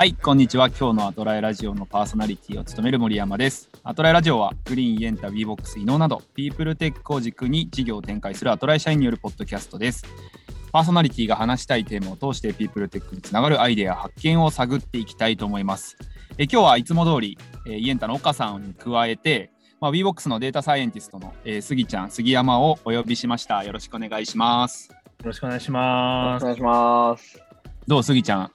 はい、こんにちは。今日のアトラエラジオのパーソナリティを務める森山です。アトラエラジオは Green、Yenta、Wevox、inow など、ピープルテックを軸に事業を展開するアトラエ社員によるポッドキャストです。パーソナリティが話したいテーマを通してピープルテックにつながるアイデア、発見を探っていきたいと思います。え今日はいつも通り、え Yenta の岡さんに加えて、まあ、 Wevox のデータサイエンティストの、えー、杉ちゃん、杉山をお呼びしました。よろしくお願いします。よろしくお願いします。お願いします。どう、杉ちゃん、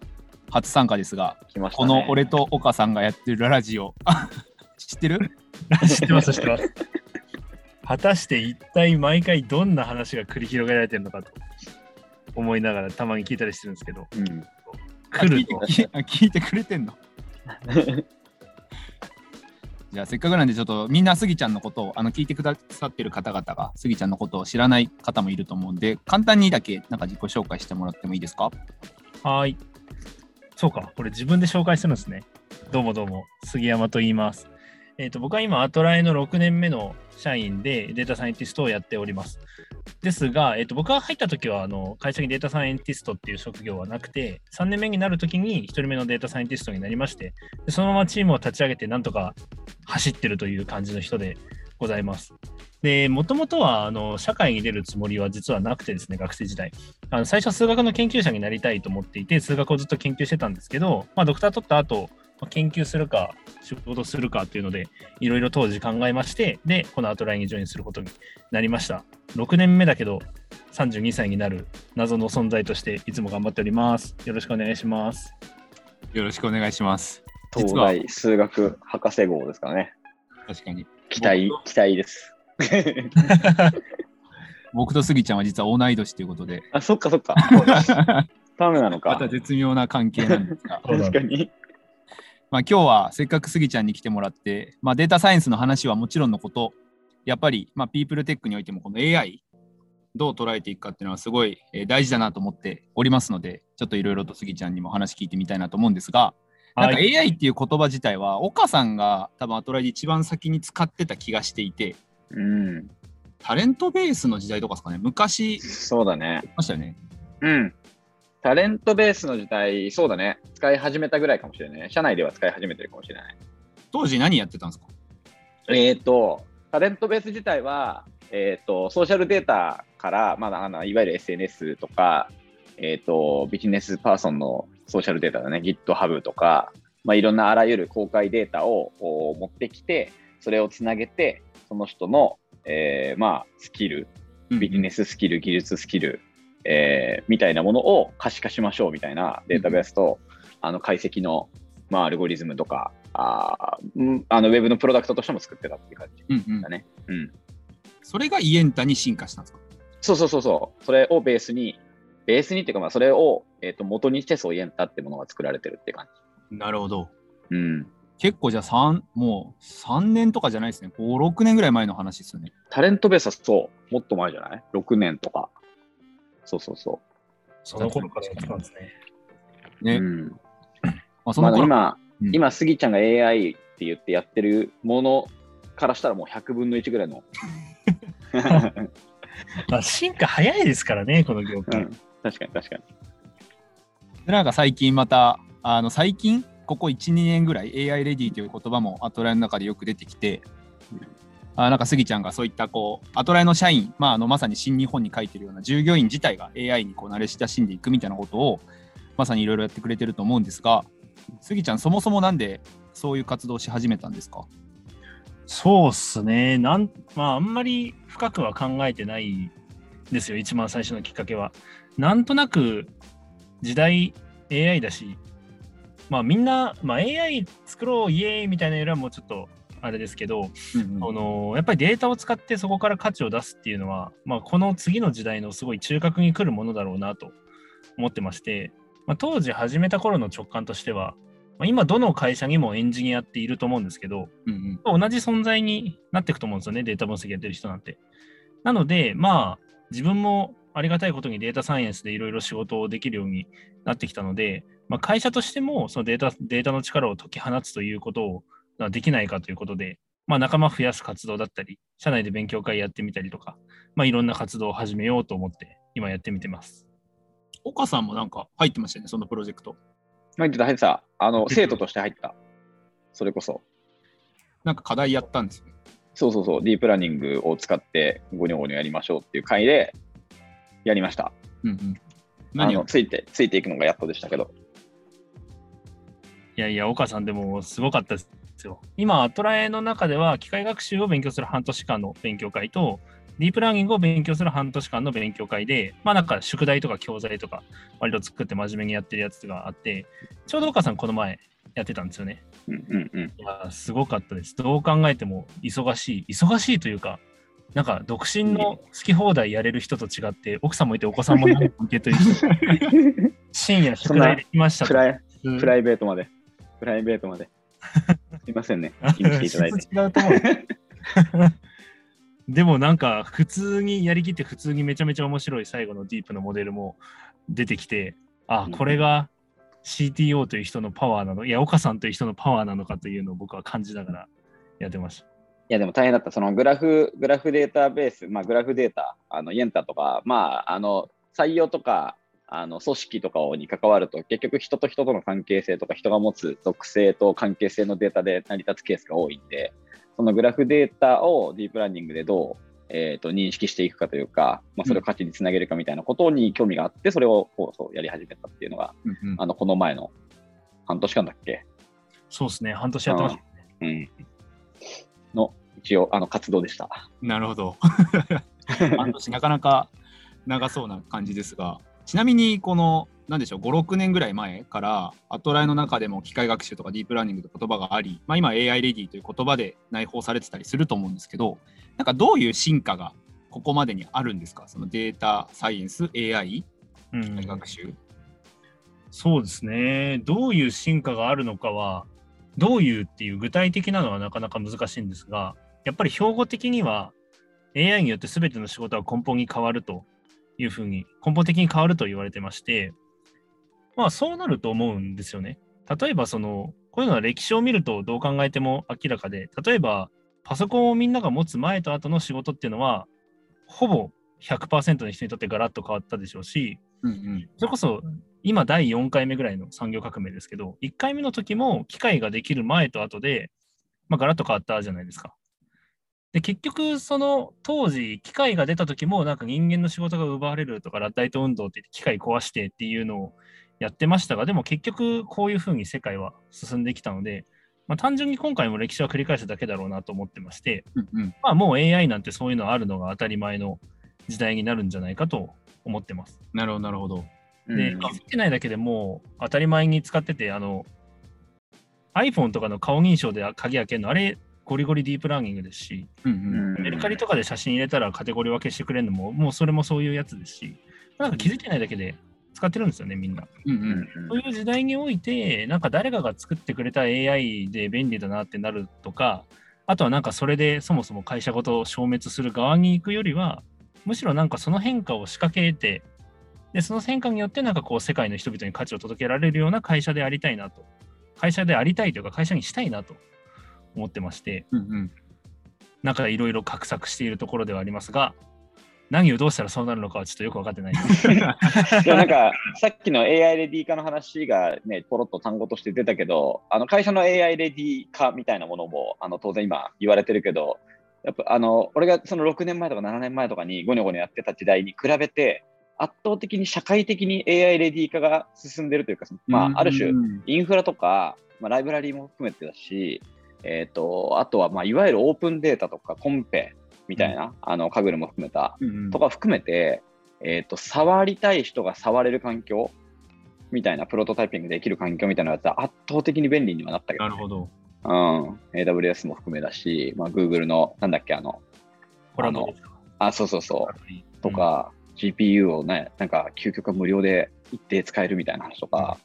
初参加ですが、ね。この俺と岡さんがやってるラジオ、知ってる？知ってます、知ってます。果たして一体毎回どんな話が繰り広げられてるのかと思いながらたまに聞いたりしてるんですけど、うん。来るとあ聞いてあ 聞いてくれてんの？じゃあせっかくなんでちょっとみんなスギちゃんのことをあの聞いてくださってる方々がスギちゃんのことを知らない方もいると思うんで簡単にだけなんか自己紹介してもらってもいいですか？はーい。そうか、これ自分で紹介するんですね。どうもどうも、杉山と言います。えっ、と、僕は今、アトラエの6年目の社員でデータサイエンティストをやっております。ですが、えっ、と、僕が入った時は、あの、会社にデータサイエンティストっていう職業はなくて、3年目になる時に1人目のデータサイエンティストになりまして、そのままチームを立ち上げて、なんとか走ってるという感じの人でございます。で、もともとは、あの、社会に出るつもりは実はなくてですね、学生時代。あの最初数学の研究者になりたいと思っていて数学をずっと研究してたんですけど、まあ、ドクター取った後、まあ研究するか仕事するかっていうのでいろいろ当時考えましてでこのアトラインにジョインすることになりました6年目だけど32歳になる謎の存在としていつも頑張っておりますよろしくお願いしますよろしくお願いします東大数学博士号ですからね。確かに期待、期待です。僕とスギちゃんは実は同い年ということであ、そっかそっか。ダメなのかまた。絶妙な関係なんですが 確かに。まあ、今日はせっかくスギちゃんに来てもらって、まあ、データサイエンスの話はもちろんのこと、やっぱり、まあ、ピープルテックにおいてもこの AI、どう捉えていくかっていうのはすごいえー大事だなと思っておりますので、ちょっといろいろとスギちゃんにも話聞いてみたいなと思うんですが、なんかはい AI っていう言葉自体は、岡さんが多分アトライで一番先に使ってた気がしていて、うん。タレントベースの時代とかですかね、昔、そうだね。ましたよね。うん。タレントベースの時代、そうだね。使い始めたぐらいかもしれない。社内では使い始めてるかもしれない。当時何やってたんですか？えっ、と、タレントベース自体は、えっ、と、ソーシャルデータから、まあ、あのいわゆる SNS とか、えっ、と、ビジネスパーソンのソーシャルデータだね、GitHub とか、まあ、いろんなあらゆる公開データをお持ってきて、それをつなげて、その人の、えーまあ、スキル、ビジネススキル、技術スキル、えーみたいなものを可視化しましょうみたいなデータベースと、あの解析の、まあ、アルゴリズムとか、ああのウェブのプロダクトとしても作ってたっていう感じうんうんだね。うん。それがイエンタに進化したんですか？そうそうそうそう。それをベースに、ベースにっていうか、まあ、それを、えー、と元にしてそうイエンタってものが作られてるっていう感なるほど。じ。うん。結構じゃあ3、もう3年とかじゃないですね。5、6年ぐらい前の話ですよね。タレントベースはそう、もっと前じゃない ?6 年とか。そうそうそその頃からやってたんですねう。ね。うん。まあ、その頃、まあ、今、うん今、スギちゃんが AI って言ってやってるものからしたらもう100分の1ぐらいの。まあ進化早いですからねこの業界、うん、確かに確かに。でなんか最近また、あの最近、ここ1、2年ぐらい AI レディという言葉もアトライの中でよく出てきて、あなんかスギちゃんがそういったこうアトライの社員、まあ、あのまさに新日本に書いてるような従業員自体が AI にこう慣れ親しんでいくみたいなことをまさにいろいろやってくれてると思うんですが、スギちゃん、そもそもなんでそういう活動をし始めたんですか？そうっすね。なん、まあ、あんまり深くは考えてないんですよ、一番最初のきっかけは。なんとなく、時代 AI だし、まあみんな、まあ、AI 作ろう、イエーイみたいなよりはもうちょっとあれですけど、うんあのやっぱりデータを使ってそこから価値を出すっていうのは、まあ、この次の時代のすごい中核に来るものだろうなと思ってまして、まあ、当時始めた頃の直感としては、まあ、今どの会社にもエンジニアっていると思うんですけど、うんうん同じ存在になっていくと思うんですよね、データ分析やってる人なんて。なので、まあ、自分もありがたいことにデータサイエンスでいろいろ仕事をできるようになってきたので、まあ、会社としてもそのデータデータの力を解き放つということをまあできないかということで、まあ、仲間増やす活動だったり、社内で勉強会やってみたりとか、まあ、いろんな活動を始めようと思って、今やってみてます。岡さんもなんか入ってましたよね、そのプロジェクト。入ってた、入ってた。あの、生徒として入った。それこそ。なんか課題やったんですよね。そうそうそう、ディープラーニングを使ってゴニョゴニョやりましょうっていう回でやりました。うんうん。あ何を？のついて、ついていくのがやっとでしたけど。いやいや、岡さんでもすごかったですよ。今、アトラエの中では機械学習を勉強する半年間の勉強会と、ディープラーニングを勉強する半年間の勉強会で、まあなんか宿題とか教材とか割と作って真面目にやってるやつがあって、ちょうど岡さんこの前やってたんですよね。うんうんうん。いや、すごかったです。どう考えても忙しい。忙しいというか、なんか独身の好き放題やれる人と違って、奥さんもいてお子さんもいる関係という人、深夜宿題できましたとプライうんプライベートまで。プライベートまで。すいませんね。気にしていただいて。質違うと思う。でもなんか普通にやりきって普通にめちゃめちゃ面白い最後のディープのモデルも出てきて、あうん、これが CTO という人のパワーなの、いや、岡さんという人のパワーなのかというのを僕は感じながらやってました。いや、でも大変だった。そのグラフ、グラフデータベース、まあ、グラフデータ、あの、イエンタとか、まあ、あの、採用とか、あの、組織とかに関わると、結局人と人との関係性とか、人が持つ属性と関係性のデータで成り立つケースが多いんで、そのグラフデータをディープラーニングでどう、えー、と認識していくかというか、まあ、それを価値につなげるかみたいなことに興味があって、それをこうそうやり始めたっていうのが、うんうんあの、この前の半年間だっけ？そうですね、半年やってました。うん。の、一応、あの、活動でした。なるほど。半年なかなか長そうな感じですが、ちなみにこの、なんでしょう、5、6年ぐらい前から、アトライの中でも機械学習とかディープラーニングという言葉があり、まあ、今 AI レディという言葉で内包されてたりすると思うんですけど、なんかどういう進化がここまでにあるんですか？そのデータサイエンス、AI、うん機械学習。そうですね。どういう進化があるのかは、どういうっていう具体的なのはなかなか難しいんですが、やっぱり標語的には AI によって全ての仕事は根本に変わるというふうに、根本的に変わると言われてまして、まあそうなると思うんですよね。例えばその、こういうのは歴史を見るとどう考えても明らかで、例えばパソコンをみんなが持つ前と後の仕事っていうのは、ほぼ100%の人にとってガラッと変わったでしょうし、うんうんそれこそ今第4回目ぐらいの産業革命ですけど、1回目の時も機械ができる前と後で、まあ、ガラッと変わったじゃないですか。で、結局、その当時、機械が出た時も、なんか人間の仕事が奪われるとか、ラッダイト運動って機械壊してっていうのをやってましたが、でも結局、こういうふうに世界は進んできたので、まあ、単純に今回も歴史は繰り返すだけだろうなと思ってまして、うんうんまあ、もう AI なんてそういうのあるのが当たり前の時代になるんじゃないかと思ってます。なるほど、なるほど。で、うん。気づいてないだけでもう当たり前に使ってて、あの、iPhone とかの顔認証で鍵開けるの、あれ、ゴリゴリディープラーニングですし、うんうんメルカリとかで写真入れたらカテゴリー分けしてくれるのも、もうそれもそういうやつですし、なんか気づいてないだけで使ってるんですよね、みんな。うんううん。んそういう時代において、なんか誰かが作ってくれた AI で便利だなってなるとか、あとはなんかそれでそもそも会社ごと消滅する側に行くよりは、むしろなんかその変化を仕掛けて、で、その変化によってなんかこう世界の人々に価値を届けられるような会社でありたいなと。会社でありたいというか会社にしたいなと思ってまして、うんうんなんかいろいろ画策しているところではありますが、何をどうしたらそうなるのかはちょっとよく分かってないです。いやなんかさっきの AI レディ化の話がね、ポロッと単語として出たけど、あの会社の AI レディ化みたいなものもあの当然今言われてるけど、やっぱあの俺がその6年前とか7年前とかにゴニョゴニョやってた時代に比べて、圧倒的に社会的に AI レディ化が進んでるというか、まあ、ある種う、んインフラとか、まあ、ライブラリーも含めてだし、えー、とあとは、まあ、いわゆるオープンデータとかコンペみたいな、あのカグルも含めたうんうん。とか含めて、えー、と触りたい人が触れる環境みたいなプロトタイピングできる環境みたいなやつは圧倒的に便利にはなったけど、なるほど。うん、AWS も含めだし、まあ、Google のなんだっけあのコラボですか？あそうそうそう。と、か、GPU をねなんか究極無料で一定使えるみたいな話とか、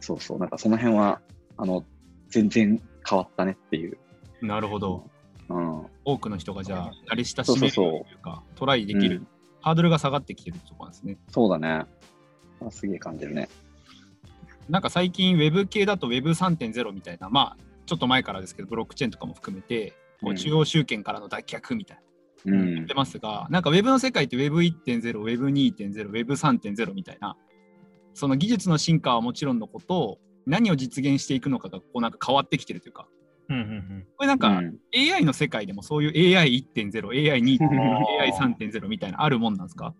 そうそうなんかその辺はあの全然変わったねっていう、なるほど。うん、多くの人がじゃあ慣れ親しめるというか、トライできる、うん。ハードルが下がってきてるところなんですね。そうだね。あすげえ感じるね。なんか最近 Web 系だと Web3.0 みたいな、まあちょっと前からですけど、ブロックチェーンとかも含めて、こううん。中央集権からの脱却みたいな。うん言ってますが、なんか Web の世界って Web1.0、Web2.0、Web3.0 みたいな、その技術の進化はもちろんのこと何を実現していくのかがこうなんか変わってきてるというか。うんうんこれなんか、うん。AI の世界でもそういう AI1.0、AI2.0、あー。AI3.0 みたいなあるもんなんですか？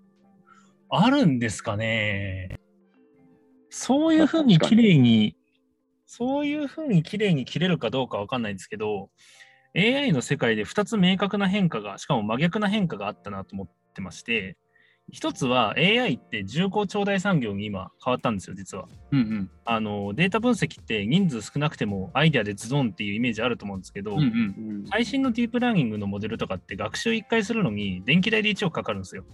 あるんですかね。そういうふうに。綺麗に、そういうふうに綺麗に切れるかどうかわかんないんですけど、AI の世界で2つ明確な変化が、しかも真逆な変化があったなと思ってまして、一つは AI って重厚長大産業に今変わったんですよ、実は。うんうんあのデータ分析って人数少なくてもアイデアでズドンっていうイメージあると思うんですけど、うんうんうん最新のディープラーニングのモデルとかって学習1回するのに電気代で1億かかるんですよ。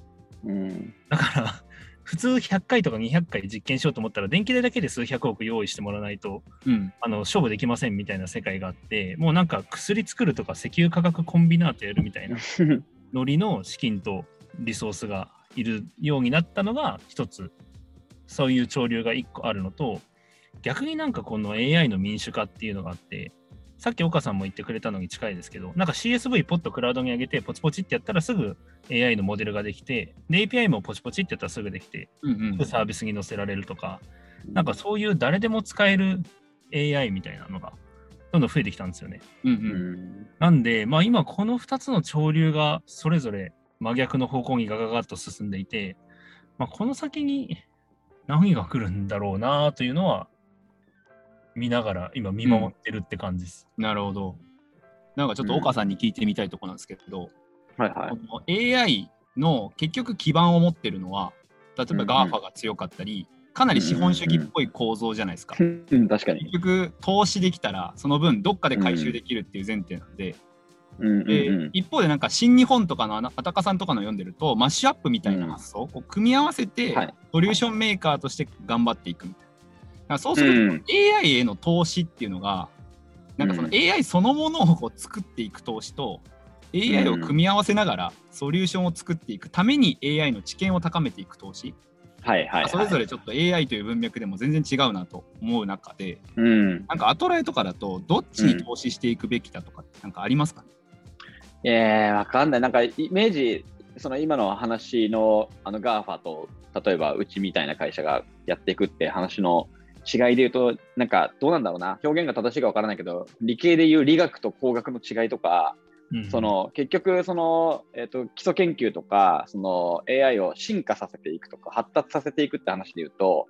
うんだから、普通100回とか200回実験しようと思ったら、電気代だけで数百億用意してもらわないと、うん。あの勝負できませんみたいな世界があって、もうなんか薬作るとか石油価格コンビナートやるみたいな ノリの資金とリソースがいるようになったのが一つ、そういう潮流が一個あるのと、逆になんかこの AI の民主化っていうのがあって、さっき岡さんも言ってくれたのに近いですけど、なんか CSV ポッとクラウドに上げて、ポチポチってやったらすぐ AI のモデルができて、で API もポチポチってやったらすぐできて、うんうん。サービスに載せられるとか、なんかそういう誰でも使える AI みたいなのがどんどん増えてきたんですよね。うんううん。んなんで、まあ今この2つの潮流がそれぞれ真逆の方向にガガガッと進んでいて、まあ、この先に何が来るんだろうなというのは見ながら今見守ってるって感じです。なるほどなんかちょっと岡さんに聞いてみたいところなんですけど、はいはこの AI の結局基盤を持ってるのは例えばうんうん GAFA が強かったり、かなり資本主義っぽい構造じゃないですか。い。うん確かに結。局投資できたらその分どっかで回収できるっていう前提なんで,、うんうんでうん一方でなんか新日本とかのあたかさんとかの読んでるとマッシュアップみたいな発想、こう組み合わせてはいソリューションメーカーとして頑張っていくみたいな。そうすると、うん AI への投資っていうのがなんかそのうん AI そのものをこう作っていく投資と AI を組み合わせながらソリューションを作っていくために AI の知見を高めていく投資、はいはいはい。それぞれちょっと AI という文脈でも全然違うなと思う中でうん。なんかアトライとかだとどっちに投資していくべきだとかってなんかありますかね、えー、わかんない。なんかイメージ、その今の話のあの GAFA と、例えばうちみたいな会社がやっていくって話の違いで言うと、なんかどうなんだろうな。表現が正しいかわからないけど、理系で言う理学と工学の違いとか、うんその結局その、えー、と基礎研究とかその AI を進化させていくとか発達させていくって話で言うと,、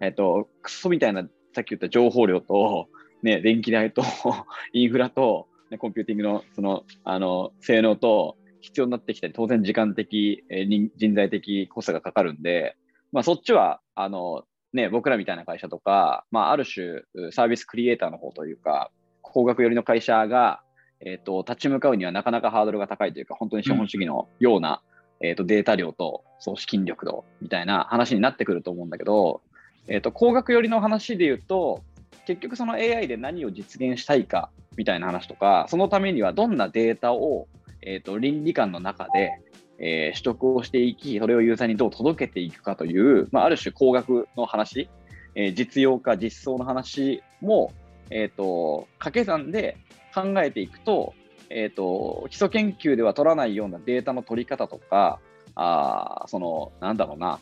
えー、とクソみたいなさっき言った情報量と、ね、電気代と インフラと、ね、コンピューティングのそのあの性能と必要になってきて当然時間的、えー人人材的コストがかかるんで、まあ、そっちはあの、ね、僕らみたいな会社とか、まあ、ある種サービスクリエイターの方というか工学寄りの会社がえー、と立ち向かうにはなかなかハードルが高いというか、本当に資本主義のような、えー、とデータ量とそう資金力度みたいな話になってくると思うんだけど、えー、と工学寄りの話で言うと、結局その AI で何を実現したいかみたいな話とか、そのためにはどんなデータを、えー、と倫理観の中で、えー取得をしていき、それをユーザーにどう届けていくかという、まあ、ある種工学の話、えー実用化、実装の話も、えー、と掛け算で考えていくと,、えー、と基礎研究では取らないようなデータの取り方とかあーそのなんだろうな、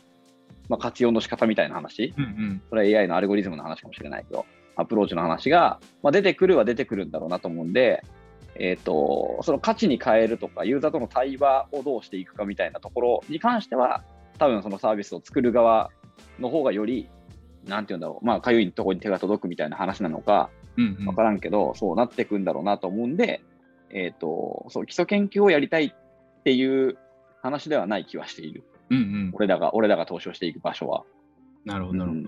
まあ、活用の仕方みたいな話。うんうん。それは AI のアルゴリズムの話かもしれないけどアプローチの話が、まあ、出てくるは出てくるんだろうなと思うんで、えー、とその価値に変えるとかユーザーとの対話をどうしていくかみたいなところに関しては多分そのサービスを作る側の方がよりなんて言うんだろう、まあ、かゆいところに手が届くみたいな話なのか、うんうん分からんけど、そうなっていくんだろうなと思うんで、えっ、と、そう、基礎研究をやりたいっていう話ではない気はしている。うんうん俺らが、俺らが投資をしていく場所は。なるほどなるほど、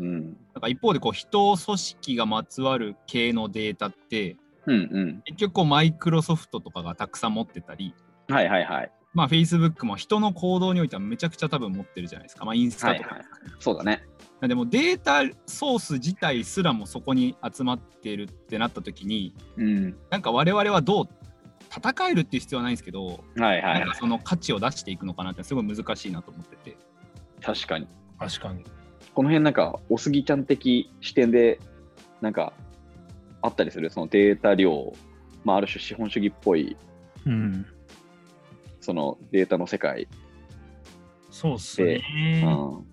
うんうん。なんか一方でこう人組織がまつわる系のデータってうん結局こうマイクロソフトとかがたくさん持ってたりうん。はいはいはい。まあ Facebook も人の行動においてはめちゃくちゃ多分持ってるじゃないですか。まあインスタとか。はいはい。そうだね。でもデータソース自体すらもそこに集まってるってなった時にうん。なんか我々はどう戦えるっていう必要はないんですけど、はいはいなんかはい。その価値を出していくのかなってすごい難しいなと思ってて。確かに。確かに。この辺なんか、おすぎちゃん的視点で、なんか、あったりする、そのデータ量、まあ、ある種資本主義っぽい、うん。そのデータの世界。そうっすでね。うん。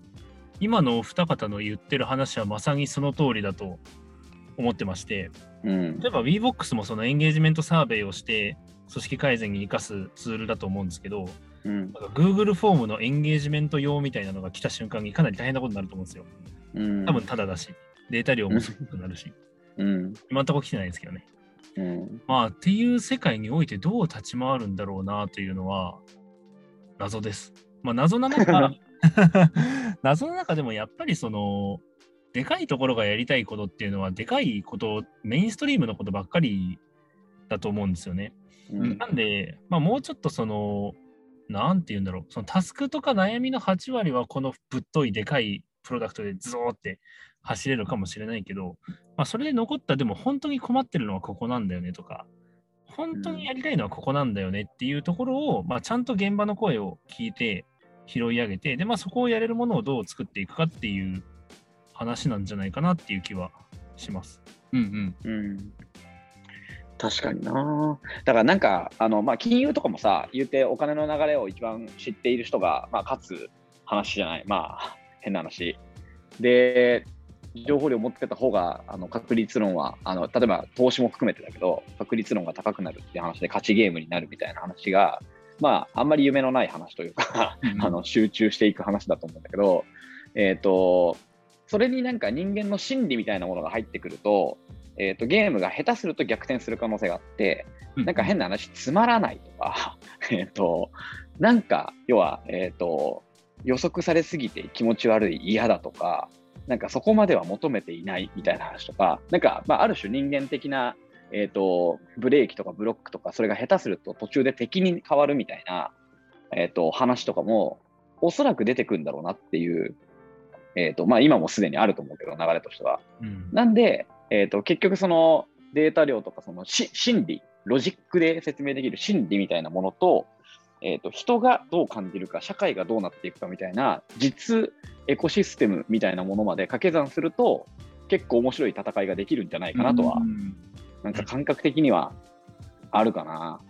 今のお二方の言ってる話はまさにその通りだと思ってまして、うん。例えば WeBox もそのエンゲージメントサーベイをして、組織改善に生かすツールだと思うんですけど、うん。Google フォームのエンゲージメント用みたいなのが来た瞬間にかなり大変なことになると思うんですよ。うん。多分ただだし、データ量も少なくなるし、うん今んとこ来てないですけどね。うんまあ、っていう世界においてどう立ち回るんだろうなというのは謎です。まあ、謎な中、謎の中でもやっぱりその、でかいところがやりたいことっていうのは、でかいこと、メインストリームのことばっかりだと思うんですよね。うんなんで、まあ、もうちょっとその、なんて言うんだろう、そのタスクとか悩みの8割はこのぶっといでかいプロダクトでズーって走れるかもしれないけど、まあ、それで残ったでも本当に困ってるのはここなんだよねとか、本当にやりたいのはここなんだよねっていうところを、まあ、ちゃんと現場の声を聞いて拾い上げて、で、まあ、そこをやれるものをどう作っていくかっていう話なんじゃないかなっていう気はします。うんうんうん確かにな。だからなんか、あのまあ、金融とかもさ、言うてお金の流れを一番知っている人が、まあ、勝つ話じゃない。まあ、変な話。で、情報量を持ってた方が、あの確率論はあの、例えば投資も含めてだけど、確率論が高くなるっていう話で勝ちゲームになるみたいな話が、まあ、あんまり夢のない話というか、あの集中していく話だと思うんだけど、えっ、と、それになんか人間の心理みたいなものが入ってくると、えー、とゲームが下手すると逆転する可能性があって、うん。なんか変な話、つまらないとか、えっと、なんか、要は、えっ、と、予測されすぎて気持ち悪い、嫌だとか、なんかそこまでは求めていないみたいな話とか、なんか、まあ、ある種人間的な、えっ、と、ブレーキとかブロックとか、それが下手すると途中で敵に変わるみたいな、えっ、と、話とかも、おそらく出てくるんだろうなっていう、えっ、と、まあ、今もすでにあると思うけど、流れとしては。うんなんで、えー、と結局そのデータ量とかそのし心理、ロジックで説明できる心理みたいなものと、えー、と人がどう感じるか、社会がどうなっていくかみたいな実エコシステムみたいなものまで掛け算すると結構面白い戦いができるんじゃないかなとは、うんなんか感覚的にはあるかな。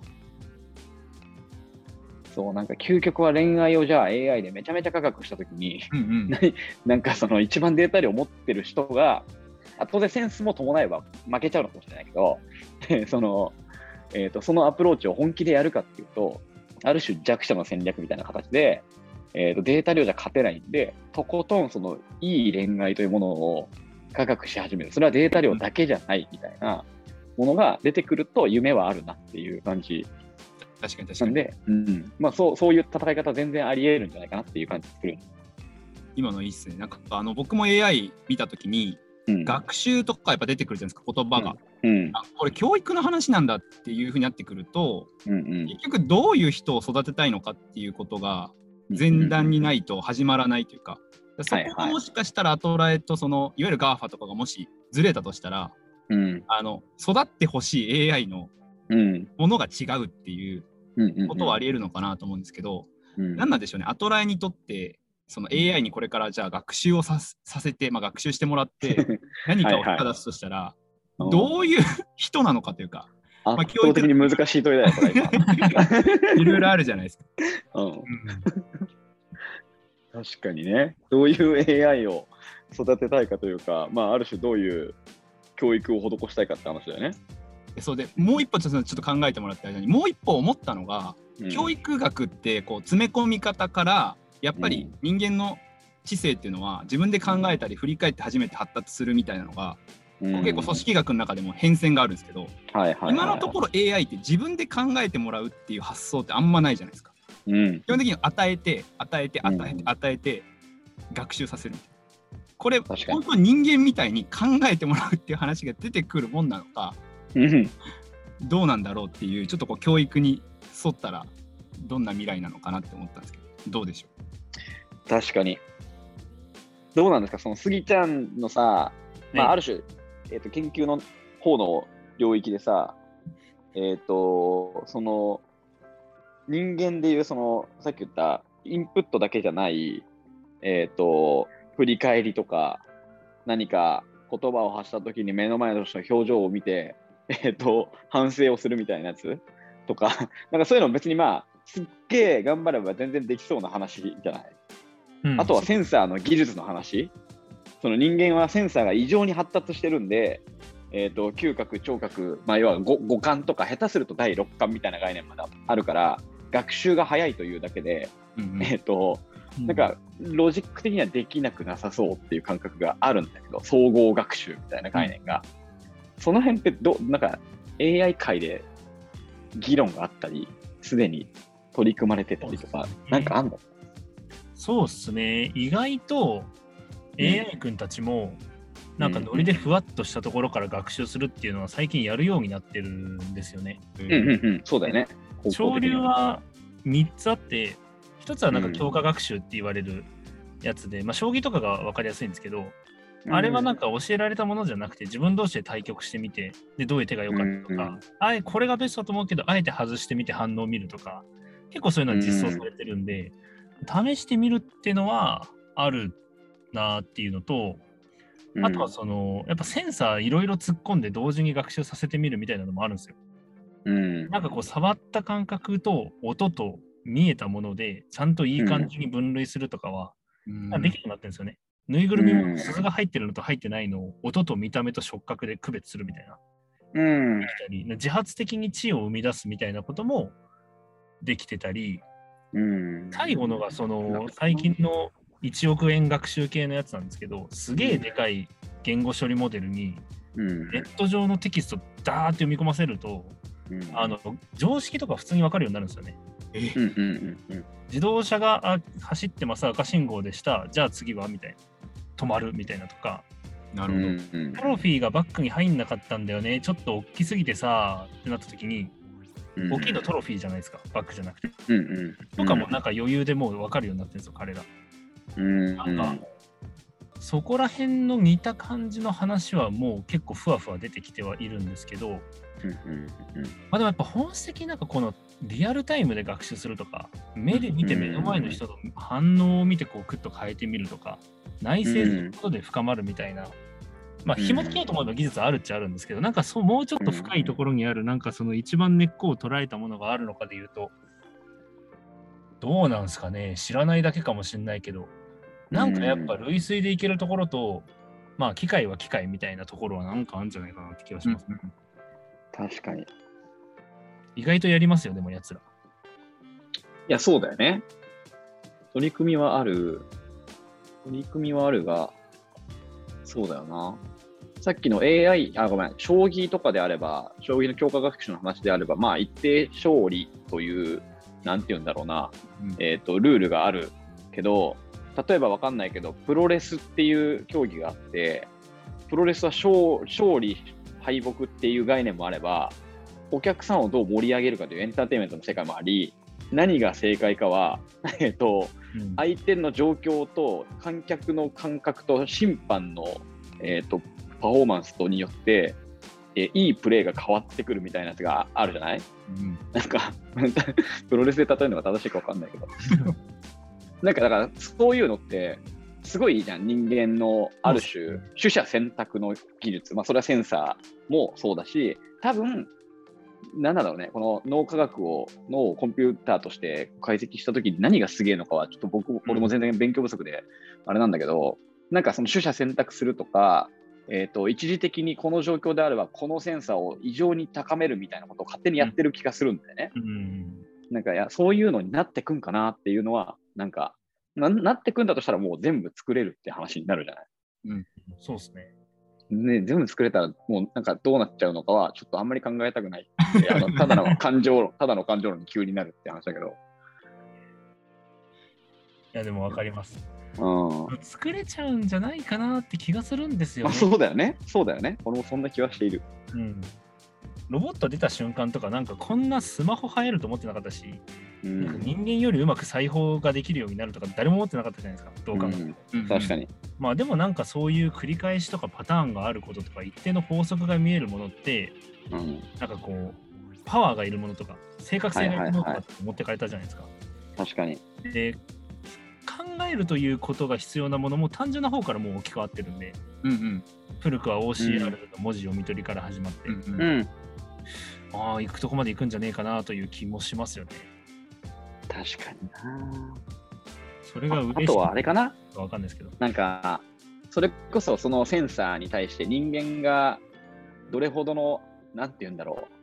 そう、なんか究極は恋愛をじゃあ AI でめちゃめちゃ科学したときに、うんうん なんかその一番データ量を持ってる人が、あ当然センスも伴えば負けちゃうのかもしれないけど、その、えーと、そのアプローチを本気でやるかっていうと、ある種弱者の戦略みたいな形で、えーとデータ量じゃ勝てないんで、とことんそのいい恋愛というものを科学し始める。それはデータ量だけじゃないみたいなものが出てくると夢はあるなっていう感じ確かに確かに。なんで、うんまあ、そうそういう戦い方全然あり得るんじゃないかなっていう感じがする。今のいいっすね。なんかあの僕も AI 見たときに、うん、学習とかやっぱ出てくるじゃないですか、言葉が。うん。あこれ教育の話なんだっていうふうになってくると、うんうん。結局どういう人を育てたいのかっていうことが前段にないと始まらないというか、そこがもしかしたらアトラエとそのいわゆる GAFA とかがもしずれたとしたら、うん。あの育ってほしい AI のうん。ものが違うっていううんことはあり得るのかなと思うんですけど、うん。何なんでしょうね、アトラエにとって、その AI にこれからじゃあ学習をさせさせて、まあ、学習してもらって、何かをはいはい出すとしたら、うんどういう 人なのかというか、まあ圧倒的に難しい問いだよ、これ今。いろいろあるじゃないですか。うん、確かにね。どういう AI を育てたいかというか、まあ、ある種どういう教育を施したいかって話だよね。でそうでもう一歩ちょっとちょっと考えてもらった間にもう一歩思ったのが、うん教育学ってこう詰め込み方からやっぱり人間の知性っていうのは自分で考えたり振り返って初めて発達するみたいなのが、うん。結構組織学の中でも変遷があるんですけど、はいはいはい、今のところ AI って自分で考えてもらうっていう発想ってあんまないじゃないですか。うん、基本的に与えて与えて与えてうん与えて学習させるこれ本当に人間みたいに考えてもらうっていう話が出てくるもんなのかうん、どうなんだろうっていうちょっとこう教育に沿ったらどんな未来なのかなって思ったんですけどどうでしょ確かに。どうなんですか、そのスギちゃんのさ、まあ、はいある種、えー、と研究の方の領域でさ、えっ、と、その、人間でいう、その、さっき言った、インプットだけじゃない、えっ、と、振り返りとか、何か言葉を発したときに目の前の人の表情を見て、えっ、と、反省をするみたいなやつとか、なんかそういうの別にまあ、すっげえ頑張れば全然できそうな話じゃない？うんあとはセンサーの技術の話。その人間はセンサーが異常に発達してるんで、えー、と嗅覚、聴覚、まあ、要は五五感とか、下手すると第六感みたいな概念まであるから、学習が早いというだけで、うんうんえっ、と、なんか、ロジック的にはできなくなさそうっていう感覚があるんだけど、総合学習みたいな概念が。その辺ってど、なんか AI 界で議論があったり、すでに取り組まれてたりとか、なんかあんの？そうっすね。意外と AI 君たちも、なんかノリでふわっとしたところから学習するっていうのは最近やるようになってるんですよね。うんうんうん、そうだよね。潮流は3つあって、1つはなんかうん。強化学習って言われるやつで、まあ将棋とかが分かりやすいんですけど、うん。あれはなんか教えられたものじゃなくて自分同士で対局してみて、で、どういう手が良かったとか、うん。あえこれがベストだと思うけど、あえて外してみて反応を見るとか、結構そういうのは実装されてるんで、試してみるっていうのはあるなっていうのと、あとはその、やっぱセンサーいろいろ突っ込んで同時に学習させてみるみたいなのもあるんですよ。うん、なんかこう触った感覚と音と見えたものでちゃんといい感じに分類するとかは、うんできるようになってるんですよね。ぬいぐるみうんも鈴が入ってるのと入ってないのを音と見た目と触覚で区別するみたいな。うん自発的に知を生み出すみたいなこともできてたり、うん、最後のがその最近の1億円学習系のやつなんですけど、すげえでかい言語処理モデルにうん、ネット上のテキストダーって読み込ませると、うん、あの常識とか普通に分かるようになるんですよね。自動車があ走ってます赤信号でした。じゃあ次はみたいな。止まるみたいなとか。なるうんほど。うんトロフィーがバッグに入んなかったんだよね。ちょっと大きすぎてさってなった時にうん大きいのトロフィーじゃないですか。バッグじゃなくて。うんうん。とかもなんか余裕でもう分かるようになってるんですよ彼ら。うんなんかそこら辺の似た感じの話はもう結構ふわふわ出てきてはいるんですけど、まうんうん。あ、でもやっぱ本質的になんかこのリアルタイムで学習するとか目で見て目の前の人の反応を見てこうクッと変えてみるとか内省することで深まるみたいな、まあうん紐付けようと思えば技術はあるっちゃあるんですけどなんかそうもうちょっと深いところにあるなんかその一番根っこを捉えたものがあるのかでいうとどうなんですかね？知らないだけかもしれないけどなんかやっぱ類推でいけるところと、まあ機械は機械みたいなところはなんかあるんじゃないかなって気がします、ね確かに。い意外とやりますよでもやつらや、そうだよね。取り組みはある。取り組みはあるが、そうだよな。さっきの AI、あ、ごめん、将棋とかであれば、将棋の強化学習の話であれば、まあ、一定勝利という、なんて言うんだろうな、うん。えっ、と、ルールがあるけど、例えばわかんないけど、プロレスっていう競技があって、プロレスは勝勝利、敗北っていう概念もあれば、お客さんをどう盛り上げるかというエンターテインメントの世界もあり、何が正解かは、えっ、と、うん。相手の状況と観客の感覚と審判の、えー、とパフォーマンスとによって、えーいいプレーが変わってくるみたいなやつがあるじゃない？うんなんか、プロレスで例えるのが正しいか分かんないけど。なんかだから、そういうのって、すごいいいじゃん。人間のある種、取捨選択の技術。まあ、それはセンサーもそうだし、多分、なんだろうね、この脳科学を、脳をコンピューターとして解析したときに何がすげえのかは、ちょっと僕、俺も全然勉強不足で、あれなんだけど、なんかその取捨選択するとか、えー、と一時的にこの状況であれば、このセンサーを異常に高めるみたいなことを勝手にやってる気がするんだよね。うんなんかいや、そういうのになってくんかなっていうのは、なんかな、なってくんだとしたらもう全部作れるって話になるじゃない。そうですね。ね、全部作れたら、もうなんかどうなっちゃうのかは、ちょっとあんまり考えたくない。あのただの 感情論、ただの感情論に急になるって話だけど。いや、でも分かります。うん。作れちゃうんじゃないかなって気がするんですよあね。そうだよね。そうだよね。俺もそんな気はしている。うん、ロボット出た瞬間とか、なんかこんなスマホ入ると思ってなかったし、うなんかん。人間よりうまく裁縫ができるようになるとか、誰も思ってなかったじゃないですか、どう考えても。うん確かに。まあでもなんかそういう繰り返しとかパターンがあることとか、一定の法則が見えるものって、うん。なんかこう、パワーがいるものとか、正確性がいるものとはいはいはいかって持ってかれたじゃないですか。確かに。で、考えるということが必要なものも単純な方からもう置き換わってるんで、うんうん古くは OCR の文字読み取りから始まって、うんうんうん。ああ、行くとこまで行くんじゃねえかなという気もしますよね。確かにな。それがあ嬉しいとはあれかな？かわかんないですけど。なんか、それこそそのセンサーに対して人間がどれほどの、なんて言うんだろう、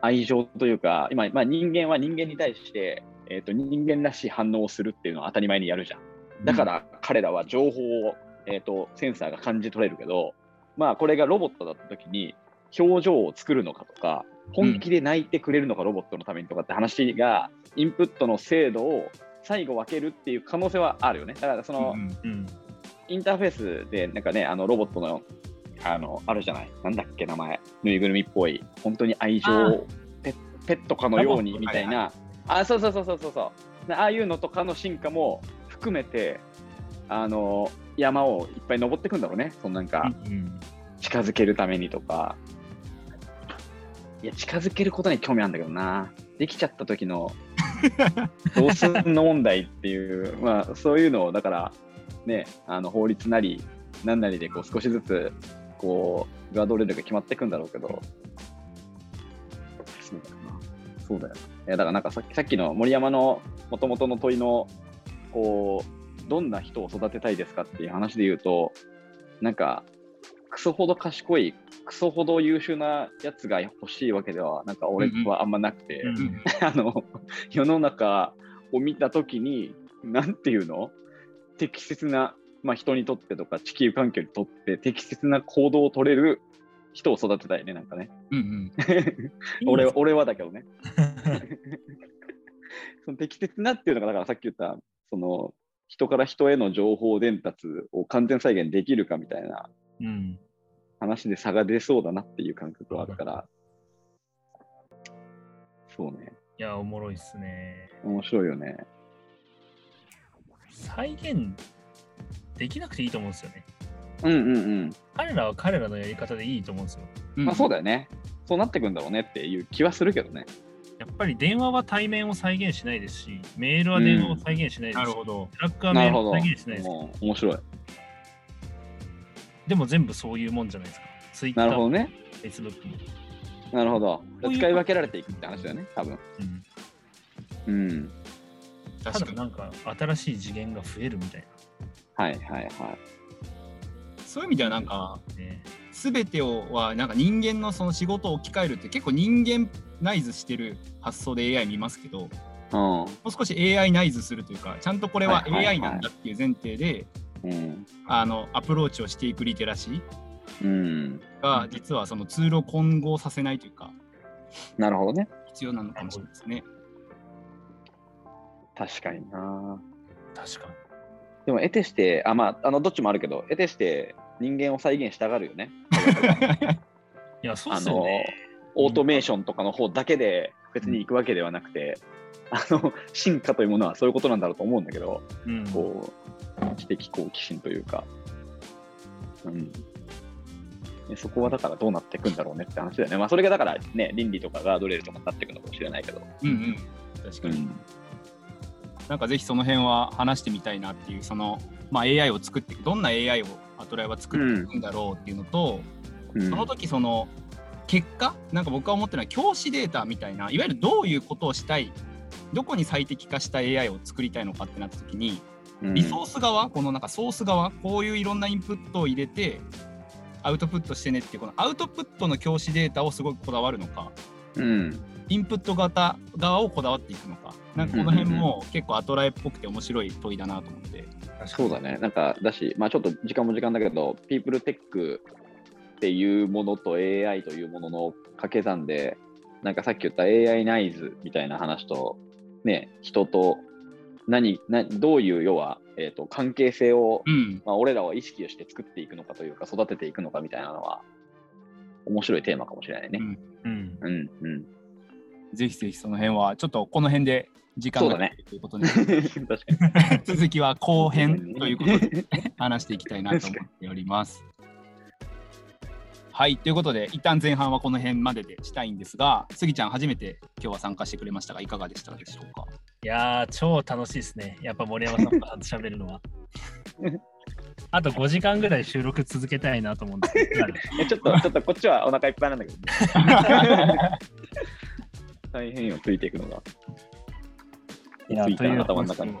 愛情というか、今、まあ、人間は人間に対して、えー、と人間らしい反応をするっていうのは当たり前にやるじゃん。だから彼らは情報を、えー、とセンサーが感じ取れるけど、まあ、これがロボットだった時に表情を作るのかとか、本気で泣いてくれるのか、ロボットのためにとかって話が、インプットの精度を最後分けるっていう可能性はあるよね。だからその、うんうん。インターフェースで、なんかね、あのロボットの、あの、あるじゃない？なんだっけ、名前。ぬいぐるみっぽい。本当に愛情をペペットかのようにみたいな。あ、そうそうそうそうそうそう。ああいうのとかの進化も含めて、あの、山をいっぱい登っていくんだろうね。そのなんか、うん近づけるためにとか。いや、近づけることに興味あるんだけどな。できちゃった時の、どうすんの問題っていう、まあ、そういうのを、だから、ね、あの法律なり、なんなりでこう少しずつ、こう、ガードレールが決まっていくんだろうけど。そうだよ。な。いや、だからなんかさっきさっきの森山のもともとの問いの、こう、どんな人を育てたいですかっていう話で言うと、なんか、クソほど賢い、クソほど優秀なやつが欲しいわけでは、なんか俺はあんまなくて、うん あの、世の中を見たときに、なんていうの？適切な、まあ人にとってとか地球環境にとって適切な行動を取れる人を育てたいね、なんかね。うんうん 俺は俺はだけどね。その適切なっていうのが、だからさっき言った、その人から人への情報伝達を完全再現できるかみたいなうん。話で差が出そうだなっていう感覚はあるから、そうね、いや、おもろいっすね。面白いよね。再現できなくていいと思うんですよね。うんうんうん。彼らは彼らのやり方でいいと思うんですよ。うんまあそうだよね。そうなってくんだろうねっていう気はするけどね。やっぱり電話は対面を再現しないですし、メールは電話を再現しないですし、なるほどトラックはメールを。再現しないです。面白い。でも全部そういうもんじゃないですか。Twitter、なるほどね。Facebook も。なるほど。使い分けられていくって話だよね、多分。うんうん。た確かなんか新しい次元が増えるみたいはいはいはい。そういう意味ではなんかな。ね、全てをはなんか人間のその仕事を置き換えるって結構人間ナイズしてる発想で AI 見ますけどもうう少し AI ナイズするというかちゃんとこれは AI なんだっていう前提でん。うん。あのアプローチをしていくリテラシーうん。が実はそのツールを混合させないというかなるほどね。必要なのかもしれないですね。確かにな。確かに。でも、得てして、あ、まあ、あの、どっちもあるけど、得てして人間を再現したがるよね。いや、そうっあのすよね。、オートメーションとかの方だけで別に行くわけではなくて、あの、進化というものはそういうことなんだろうと思うんだけど、うん、こう、知的好奇心というか、うん。でそこはだからどうなっていくんだろうねって話だよね。まあそれがだからね、倫理とかガードレールとかになっていくのかもしれないけど。うんうん確かに、うん。なんかぜひその辺は話してみたいなっていうその、まあ、AI を作ってどんな AI をアトライは作っていくんだろうっていうのと、うん。その時その結果なんか僕が思ってるのは教師データみたいないわゆるどういうことをしたいどこに最適化した AI を作りたいのかってなった時にうん。リソース側、このなんかソース側こういういろんなインプットを入れてアウトプットしてねっていうこのアウトプットの教師データをすごくこだわるのかうん。インプット型側をこだわっていくのかなんかこの辺も結構アトライっぽくて面白い問いだなと思って。そうだね。なんか、だし、まあちょっと時間も時間だけど、ピープルテックっていうものと AI というものの掛け算で、なんかさっき言った AI ナイズみたいな話と、ね、人と何、などういう要は、えー、と関係性を、うんまあ、俺らは意識をして作っていくのかというか、育てていくのかみたいなのは、面白いテーマかもしれないね。うん。うん、うん。ぜひぜひその辺はちょっとこの辺で時間がねということで、確かに。続きは後編ということで話していきたいなと思っております。はいということで一旦前半はこの辺まででしたいんですがスギちゃん初めて今日は参加してくれましたがいかがでしたでしょうか？いやー、超楽しいですね。やっぱ森山さんと喋るのは。あと5時間ぐらい収録続けたいなと思うんですけど。えちょっと、ちょっとこっちはお腹いっぱいなんだけど、ね、大変よ、ついていくのが。いや、ついたという頭の中に。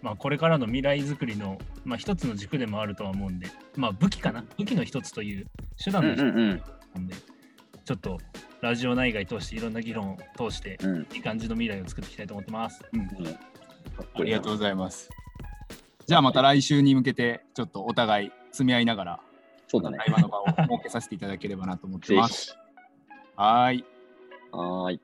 まあ、これからの未来づくりの、まあ、一つの軸でもあるとは思うんで、まあ、武器かな？武器の一つという手段の一つうんうんなんで、ちょっとラジオ内外通していろんな議論を通してうん。いい感じの未来を作っていきたいと思ってます。うんうん。ありがとうございます。じゃあまた来週に向けてちょっとお互い積み合いながらそうだね。会話の場を設けさせていただければなと思ってぜます。ひ。はーい。はーい。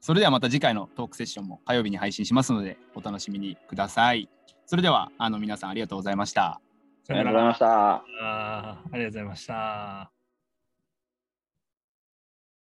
それではまた次回のトークセッションも火曜日に配信しますのでお楽しみにください。それではあの皆さんありがとうございました。ありがとうございました。ありがとうございました。